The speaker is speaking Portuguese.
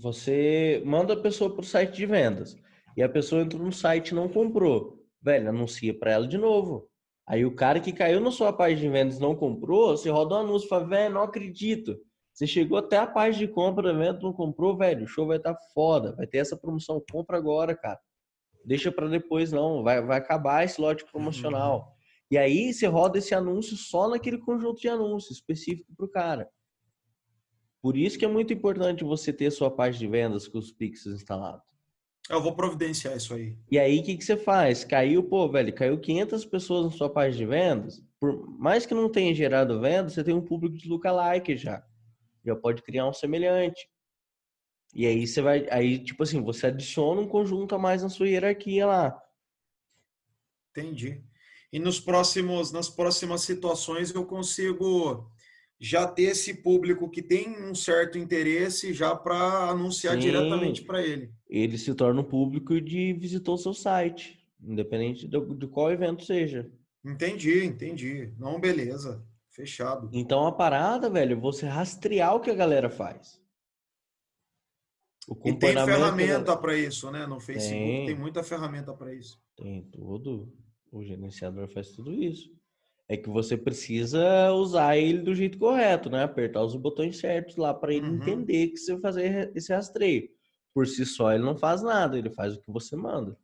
você manda a pessoa para o site de vendas e a pessoa entrou no site e não comprou. Velho, anuncia para ela de novo. Aí o cara que caiu na sua página de vendas não comprou, você roda um anúncio e fala, velho, não acredito. Você chegou até a página de compra do evento, não comprou, velho, o show vai estar tá foda. Vai ter essa promoção, compra agora, cara. Deixa para depois não, vai, vai acabar esse lote promocional. Uhum. E aí você roda esse anúncio só naquele conjunto de anúncios específico para o cara. Por isso que é muito importante você ter sua página de vendas com os pixels instalados. Eu vou providenciar isso aí. E aí, o que, que você faz? Caiu, pô, velho, caiu 500 pessoas na sua página de vendas. Por mais que não tenha gerado venda, você tem um público de lookalike já. Já pode criar um semelhante. E aí você vai, aí tipo assim, você adiciona um conjunto a mais na sua hierarquia lá. Entendi. E nos próximos, nas próximas situações eu consigo já ter esse público que tem um certo interesse já para anunciar Sim, diretamente para ele. Ele se torna um público de visitou o seu site, independente de qual evento seja. Entendi, entendi. Não, beleza. Fechado. Então a parada, velho, você rastrear o que a galera faz. O e tem ferramenta para isso, né? No Facebook tem, tem muita ferramenta para isso. Tem tudo. O gerenciador faz tudo isso. É que você precisa usar ele do jeito correto, né? Apertar os botões certos lá para ele uhum. entender que você vai fazer esse rastreio. Por si só, ele não faz nada, ele faz o que você manda.